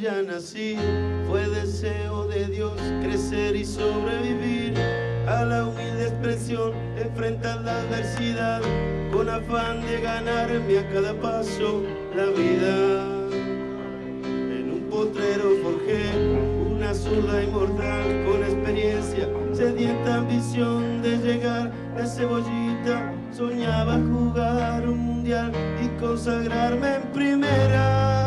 Villa nací, fue deseo de Dios crecer y sobrevivir a la humilde expresión, enfrentar la adversidad con afán de ganarme a cada paso la vida. En un potrero forjé una zurda inmortal con experiencia, sedienta ambición de llegar de cebollita. Soñaba jugar un mundial y consagrarme en primera.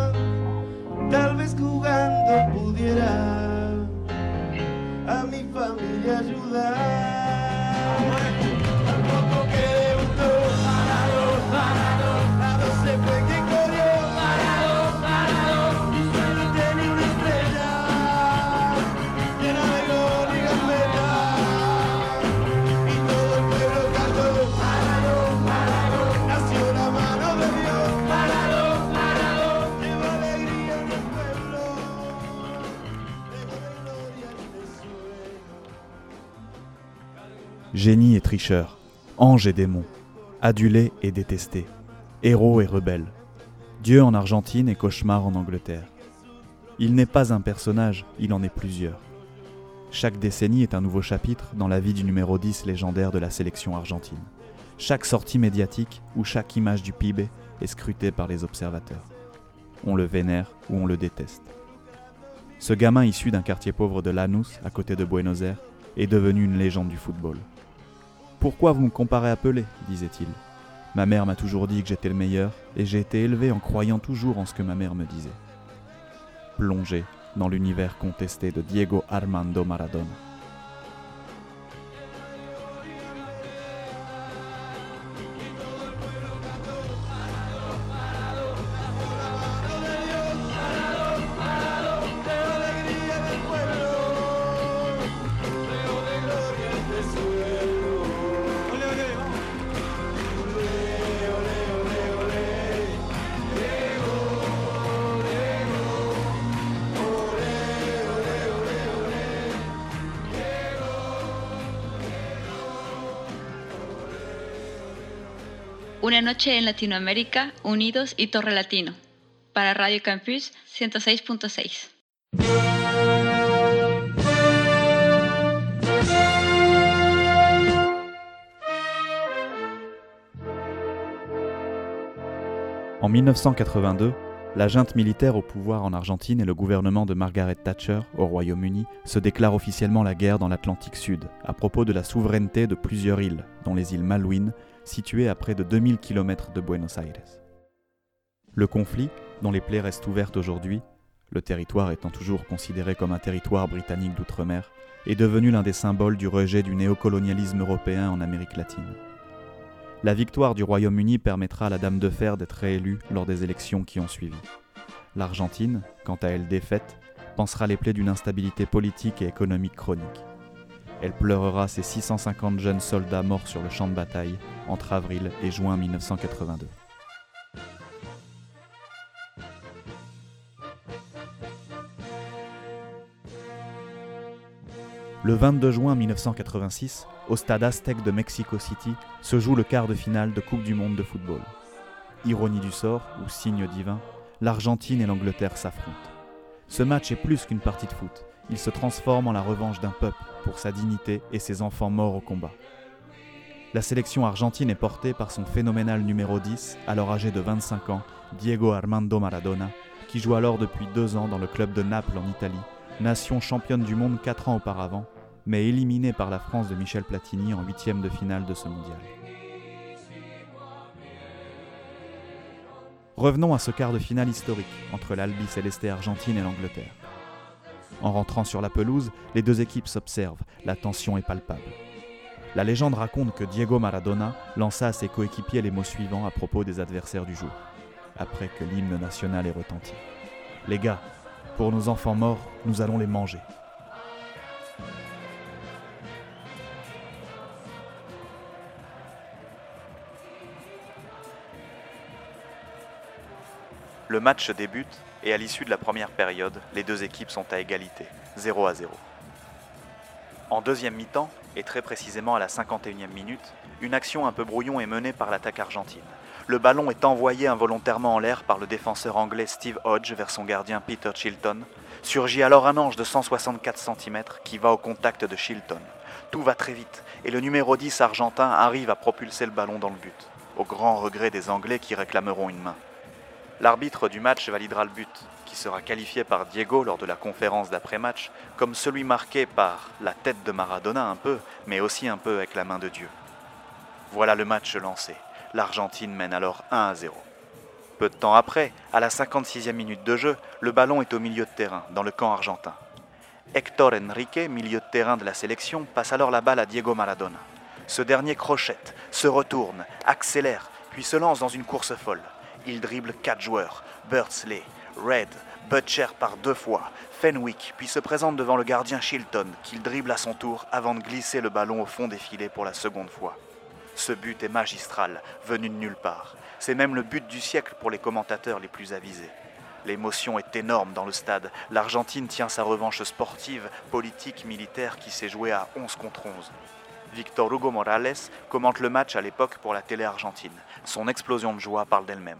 Jugando pudiera a mi familia ayudar. Génie et tricheur, ange et démon, adulé et détesté, héros et rebelle, Dieu en Argentine et cauchemar en Angleterre. Il n'est pas un personnage, il en est plusieurs. Chaque décennie est un nouveau chapitre dans la vie du numéro 10 légendaire de la sélection argentine. Chaque sortie médiatique ou chaque image du PIB est scrutée par les observateurs. On le vénère ou on le déteste. Ce gamin issu d'un quartier pauvre de Lanús, à côté de Buenos Aires, est devenu une légende du football. Pourquoi vous me comparez à Pelé disait-il. Ma mère m'a toujours dit que j'étais le meilleur, et j'ai été élevé en croyant toujours en ce que ma mère me disait. Plongé dans l'univers contesté de Diego Armando Maradona. Una noche en Latinoamérica, Unidos y Torre Latino. Para Radio Campus 106.6. En 1982, la junte militaire au pouvoir en Argentine et le gouvernement de Margaret Thatcher au Royaume-Uni se déclarent officiellement la guerre dans l'Atlantique Sud à propos de la souveraineté de plusieurs îles, dont les îles Malouines, situées à près de 2000 km de Buenos Aires. Le conflit, dont les plaies restent ouvertes aujourd'hui, le territoire étant toujours considéré comme un territoire britannique d'outre-mer, est devenu l'un des symboles du rejet du néocolonialisme européen en Amérique latine. La victoire du Royaume-Uni permettra à la Dame de Fer d'être réélue lors des élections qui ont suivi. L'Argentine, quant à elle défaite, pansera les plaies d'une instabilité politique et économique chronique. Elle pleurera ses 650 jeunes soldats morts sur le champ de bataille entre avril et juin 1982. Le 22 juin 1986, au stade Aztec de Mexico City, se joue le quart de finale de Coupe du Monde de football. Ironie du sort, ou signe divin, l'Argentine et l'Angleterre s'affrontent. Ce match est plus qu'une partie de foot, il se transforme en la revanche d'un peuple pour sa dignité et ses enfants morts au combat. La sélection argentine est portée par son phénoménal numéro 10, alors âgé de 25 ans, Diego Armando Maradona, qui joue alors depuis deux ans dans le club de Naples en Italie, nation championne du monde quatre ans auparavant, mais éliminée par la France de Michel Platini en huitième de finale de ce mondial. Revenons à ce quart de finale historique entre l'Albi Céleste Argentine et l'Angleterre. En rentrant sur la pelouse, les deux équipes s'observent, la tension est palpable. La légende raconte que Diego Maradona lança à ses coéquipiers les mots suivants à propos des adversaires du jour, après que l'hymne national ait retenti. Les gars, pour nos enfants morts, nous allons les manger. Le match débute et à l'issue de la première période, les deux équipes sont à égalité, 0 à 0. En deuxième mi-temps, et très précisément à la 51e minute, une action un peu brouillon est menée par l'attaque argentine. Le ballon est envoyé involontairement en l'air par le défenseur anglais Steve Hodge vers son gardien Peter Chilton. Surgit alors un ange de 164 cm qui va au contact de Chilton. Tout va très vite et le numéro 10 argentin arrive à propulser le ballon dans le but, au grand regret des Anglais qui réclameront une main. L'arbitre du match validera le but, qui sera qualifié par Diego lors de la conférence d'après-match comme celui marqué par la tête de Maradona un peu, mais aussi un peu avec la main de Dieu. Voilà le match lancé. L'Argentine mène alors 1 à 0. Peu de temps après, à la 56e minute de jeu, le ballon est au milieu de terrain, dans le camp argentin. Héctor Enrique, milieu de terrain de la sélection, passe alors la balle à Diego Maradona. Ce dernier crochette, se retourne, accélère, puis se lance dans une course folle. Il dribble quatre joueurs, Birdsley, Red, Butcher par deux fois, Fenwick, puis se présente devant le gardien Shilton, qu'il dribble à son tour avant de glisser le ballon au fond des filets pour la seconde fois. Ce but est magistral, venu de nulle part. C'est même le but du siècle pour les commentateurs les plus avisés. L'émotion est énorme dans le stade. L'Argentine tient sa revanche sportive, politique, militaire qui s'est jouée à 11 contre 11. Victor Hugo Morales commente le match à l'époque pour la télé argentine. Son explosion de joie parle d'elle-même.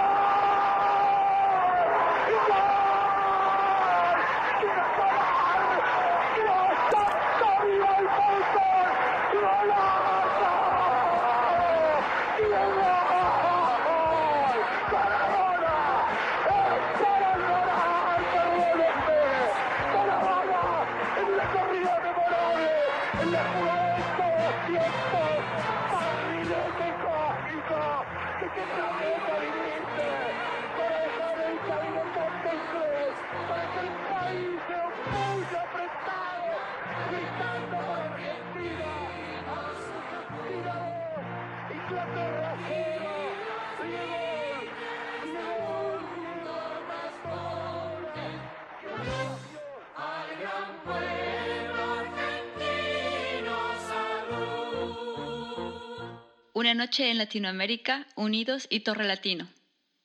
Noche en Latinoamérica, unidos y Torre Latino.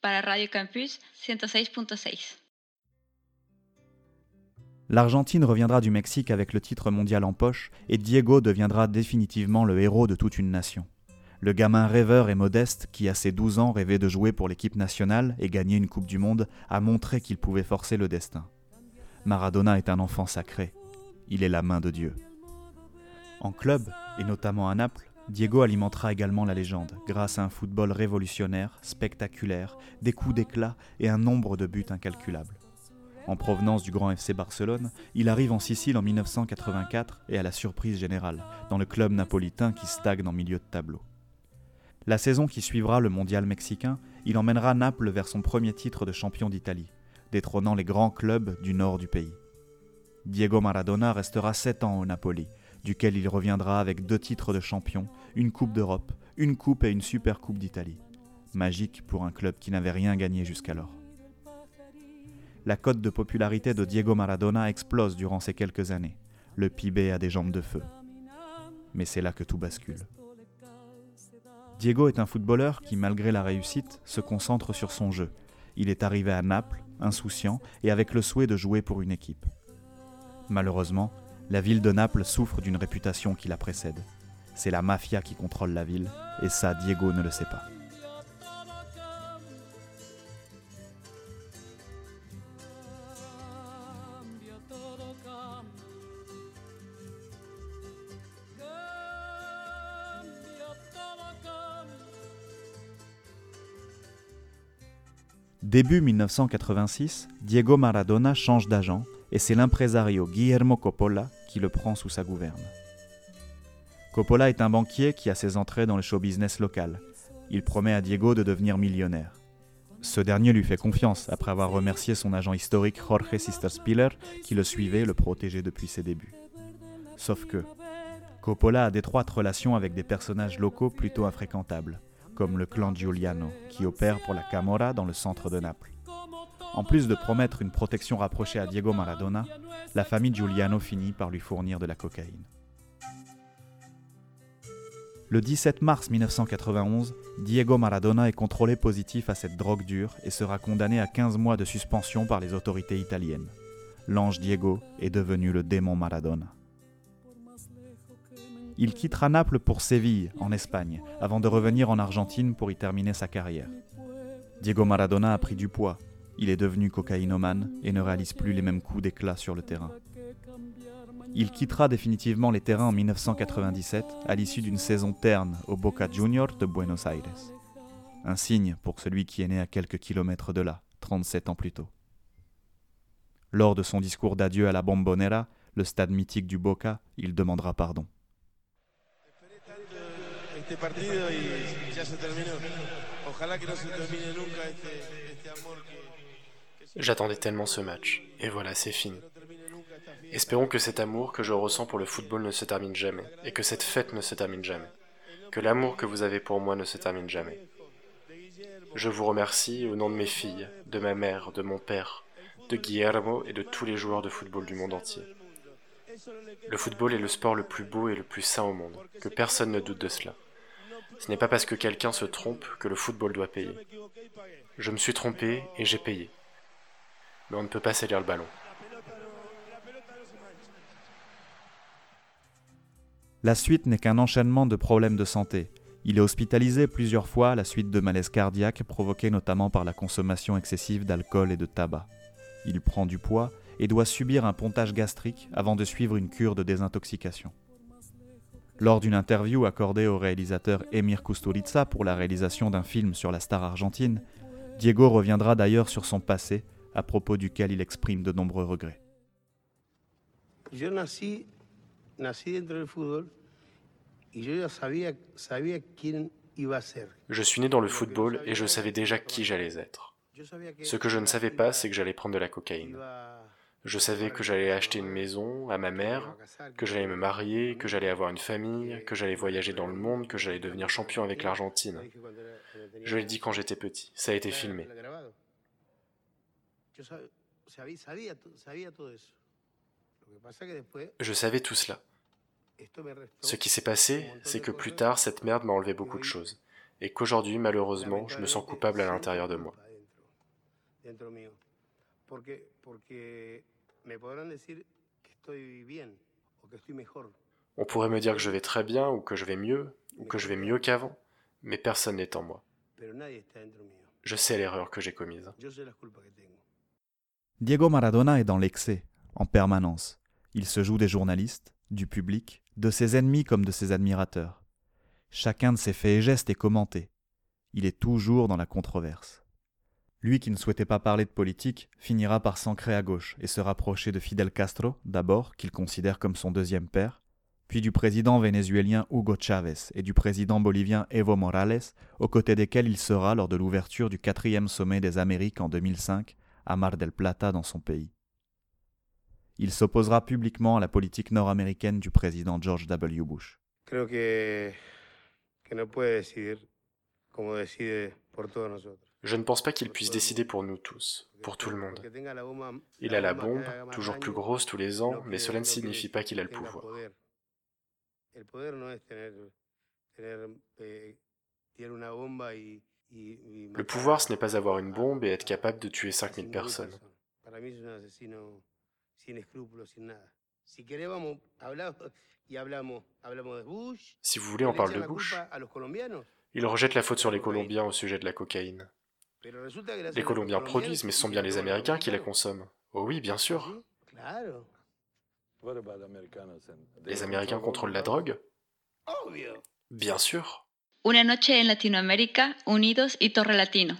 Para Radio Campus 106.6. L'Argentine reviendra du Mexique avec le titre mondial en poche et Diego deviendra définitivement le héros de toute une nation. Le gamin rêveur et modeste qui, à ses 12 ans, rêvait de jouer pour l'équipe nationale et gagner une Coupe du Monde, a montré qu'il pouvait forcer le destin. Maradona est un enfant sacré. Il est la main de Dieu. En club, et notamment à Naples, Diego alimentera également la légende grâce à un football révolutionnaire, spectaculaire, des coups d'éclat et un nombre de buts incalculables. En provenance du grand FC Barcelone, il arrive en Sicile en 1984 et à la surprise générale, dans le club napolitain qui stagne en milieu de tableau. La saison qui suivra le mondial mexicain, il emmènera Naples vers son premier titre de champion d'Italie, détrônant les grands clubs du nord du pays. Diego Maradona restera 7 ans au Napoli, duquel il reviendra avec deux titres de champion, une Coupe d'Europe, une Coupe et une Super Coupe d'Italie. Magique pour un club qui n'avait rien gagné jusqu'alors. La cote de popularité de Diego Maradona explose durant ces quelques années. Le PIB a des jambes de feu. Mais c'est là que tout bascule. Diego est un footballeur qui, malgré la réussite, se concentre sur son jeu. Il est arrivé à Naples, insouciant et avec le souhait de jouer pour une équipe. Malheureusement, la ville de Naples souffre d'une réputation qui la précède. C'est la mafia qui contrôle la ville, et ça, Diego ne le sait pas. Début 1986, Diego Maradona change d'agent et c'est l'impresario Guillermo Coppola qui le prend sous sa gouverne. Coppola est un banquier qui a ses entrées dans le show business local. Il promet à Diego de devenir millionnaire. Ce dernier lui fait confiance après avoir remercié son agent historique Jorge Sisterspiller qui le suivait et le protégeait depuis ses débuts. Sauf que Coppola a d'étroites relations avec des personnages locaux plutôt infréquentables, comme le clan Giuliano, qui opère pour la Camorra dans le centre de Naples. En plus de promettre une protection rapprochée à Diego Maradona, la famille Giuliano finit par lui fournir de la cocaïne. Le 17 mars 1991, Diego Maradona est contrôlé positif à cette drogue dure et sera condamné à 15 mois de suspension par les autorités italiennes. L'ange Diego est devenu le démon Maradona. Il quittera Naples pour Séville, en Espagne, avant de revenir en Argentine pour y terminer sa carrière. Diego Maradona a pris du poids, il est devenu cocaïnomane et ne réalise plus les mêmes coups d'éclat sur le terrain. Il quittera définitivement les terrains en 1997 à l'issue d'une saison terne au Boca Juniors de Buenos Aires. Un signe pour celui qui est né à quelques kilomètres de là, 37 ans plus tôt. Lors de son discours d'adieu à la Bombonera, le stade mythique du Boca, il demandera pardon. Ojalá que no se termine nunca este, amor J'attendais tellement ce match, et voilà, c'est fini. Espérons que cet amour que je ressens pour le football ne se termine jamais, et que cette fête ne se termine jamais. Que l'amour que vous avez pour moi ne se termine jamais. Je vous remercie au nom de mes filles, de ma mère, de mon père, de Guillermo et de tous les joueurs de football du monde entier. Le football est le sport le plus beau et le plus sain au monde, que personne ne doute de cela. Ce n'est pas parce que quelqu'un se trompe que le football doit payer. Je me suis trompé et j'ai payé. Mais on ne peut pas salir le ballon. La suite n'est qu'un enchaînement de problèmes de santé. Il est hospitalisé plusieurs fois à la suite de malaises cardiaques provoqués notamment par la consommation excessive d'alcool et de tabac. Il prend du poids et doit subir un pontage gastrique avant de suivre une cure de désintoxication. Lors d'une interview accordée au réalisateur Emir Kusturica pour la réalisation d'un film sur la star argentine, Diego reviendra d'ailleurs sur son passé, à propos duquel il exprime de nombreux regrets. Yo nací, nací dentro del fútbol y yo ya sabía, sabía quién iba a ser. Je suis né dans le football et je savais déjà qui j'allais être. Ce que je ne savais pas, c'est que j'allais prendre de la cocaïne. Je savais que j'allais acheter une maison à ma mère, que j'allais me marier, que j'allais avoir une famille, que j'allais voyager dans le monde, que j'allais devenir champion avec l'Argentine. Je l'ai dit quand j'étais petit, ça a été filmé. Yo sab- sabía, sabía, to- sabía todo eso. Lo que pasa que después Je savais tout cela. Ce qui s'est passé, c'est que plus tard, cette merde m'a enlevé beaucoup de choses. Et qu'aujourd'hui, malheureusement, je me sens coupable à l'intérieur de moi. On pourrait me dire que je vais très bien, ou que je vais mieux, ou que je vais mieux qu'avant, mais personne n'est en moi. Je sais l'erreur que j'ai commise. Diego Maradona est dans l'excès, en permanence. Il se joue des journalistes, du public, de ses ennemis comme de ses admirateurs. Chacun de ses faits et gestes est commenté. Il est toujours dans la controverse. Lui qui ne souhaitait pas parler de politique finira par s'ancrer à gauche et se rapprocher de Fidel Castro, d'abord, qu'il considère comme son deuxième père, puis du président vénézuélien Hugo Chavez et du président bolivien Evo Morales, aux côtés desquels il sera lors de l'ouverture du quatrième sommet des Amériques en 2005 à Mar del Plata dans son pays. Il s'opposera publiquement à la politique nord-américaine du président George W. Bush. Creo que, que no puede decidir como decide por todos nosotros. Je ne pense pas qu'il puisse décider pour nous tous, pour tout le monde. Il a la bombe, toujours plus grosse tous les ans, mais cela ne signifie pas qu'il a le pouvoir. Le pouvoir, ce n'est pas avoir une bombe et être capable de tuer a 5000 5000 personnes. Si vous voulez, on le parle de la Bush. Il rejette la faute sur les Colombiens au sujet de la cocaïne. Les Colombiens produisent, mais ce sont bien les Américains qui la consomment. Oh oui, bien sûr. Les Américains contrôlent la drogue? Bien sûr. Una noche en Latinoamérica, unidos y Torre Latino.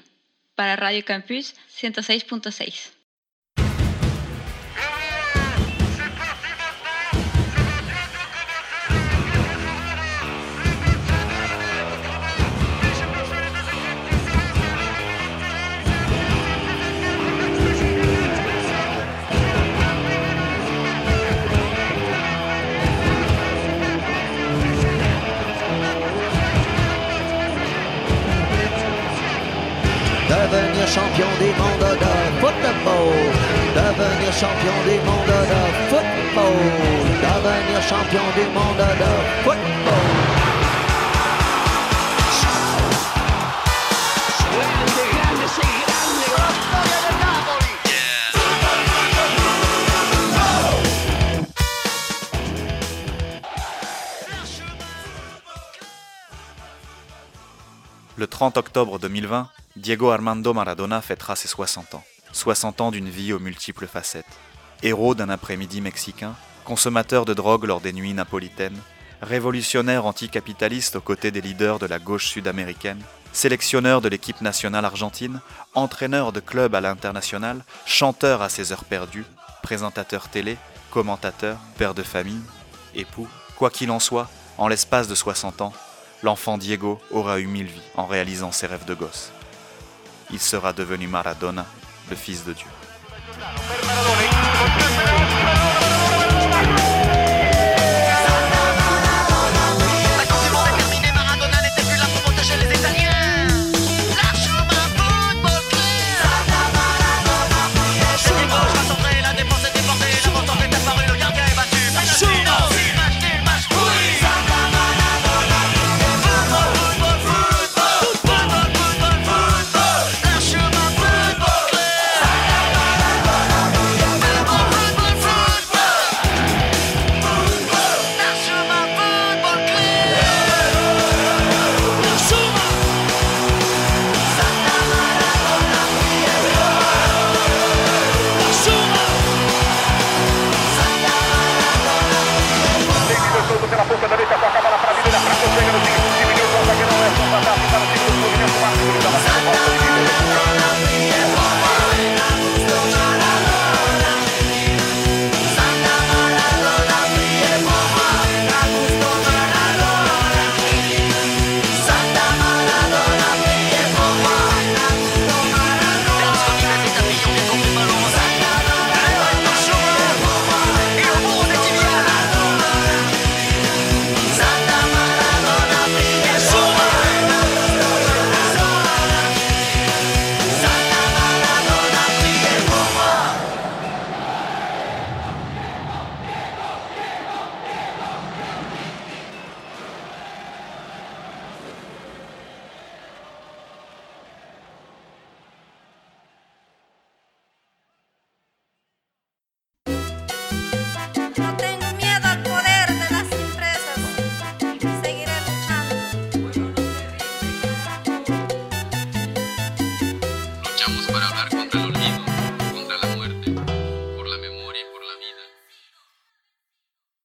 Para Radio Campus 106.6. Le 30 octobre 2020, Diego Armando Maradona fêtera ses 60 ans. 60 ans d'une vie aux multiples facettes. Héros d'un après-midi mexicain, consommateur de drogue lors des nuits napolitaines, révolutionnaire anticapitaliste aux côtés des leaders de la gauche sud-américaine, sélectionneur de l'équipe nationale argentine, entraîneur de club à l'international, chanteur à ses heures perdues, présentateur télé, commentateur, père de famille, époux. Quoi qu'il en soit, en l'espace de 60 ans, l'enfant Diego aura eu mille vies en réalisant ses rêves de gosse. Il sera devenu Maradona, le fils de Dieu.